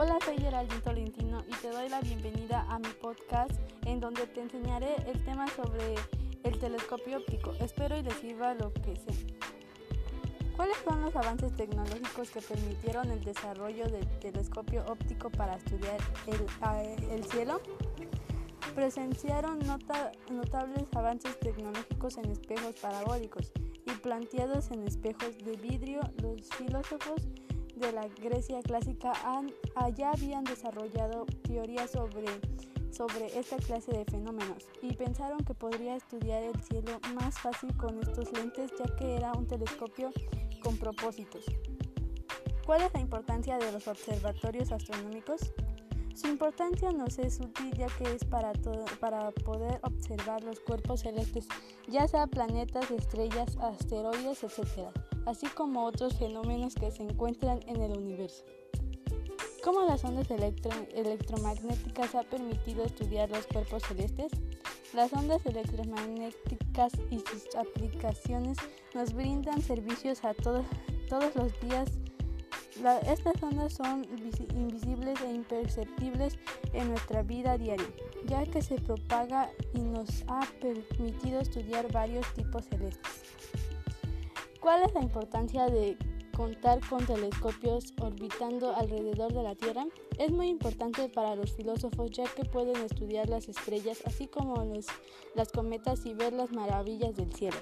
Alvin Tolentino y te doy la bienvenida a mi podcast en donde te enseñaré el tema sobre el telescopio óptico. Espero y les sirva lo que sé. ¿Cuáles son los avances tecnológicos que permitieron el desarrollo del telescopio óptico para estudiar el, el cielo? Presenciaron nota, notables avances tecnológicos en espejos parabólicos y planteados en espejos de vidrio. Los filósofos de la Grecia clásica han, allá habían desarrollado teorías sobre, sobre esta clase de fenómenos y pensaron que podría estudiar el cielo más fácil con estos lentes ya que era un telescopio con propósitos. ¿Cuál es la importancia de los observatorios astronómicos? Su importancia nos es útil ya que es para, para poder observar los cuerpos celestes, ya sea planetas, estrellas, asteroides, etc., así como otros fenómenos que se encuentran en el universo. ¿Cómo las ondas electromagnéticas ha permitido estudiar los cuerpos celestes? Las ondas electromagnéticas y sus aplicaciones nos brindan servicios a todos los días estas ondas son invisibles e imperceptibles en nuestra vida diaria, ya que se propaga y nos ha permitido estudiar varios tipos celestes. ¿Cuál es la importancia de contar con telescopios orbitando alrededor de la Tierra? Es muy importante para los filósofos ya que pueden estudiar las estrellas así como las cometas y ver las maravillas del cielo.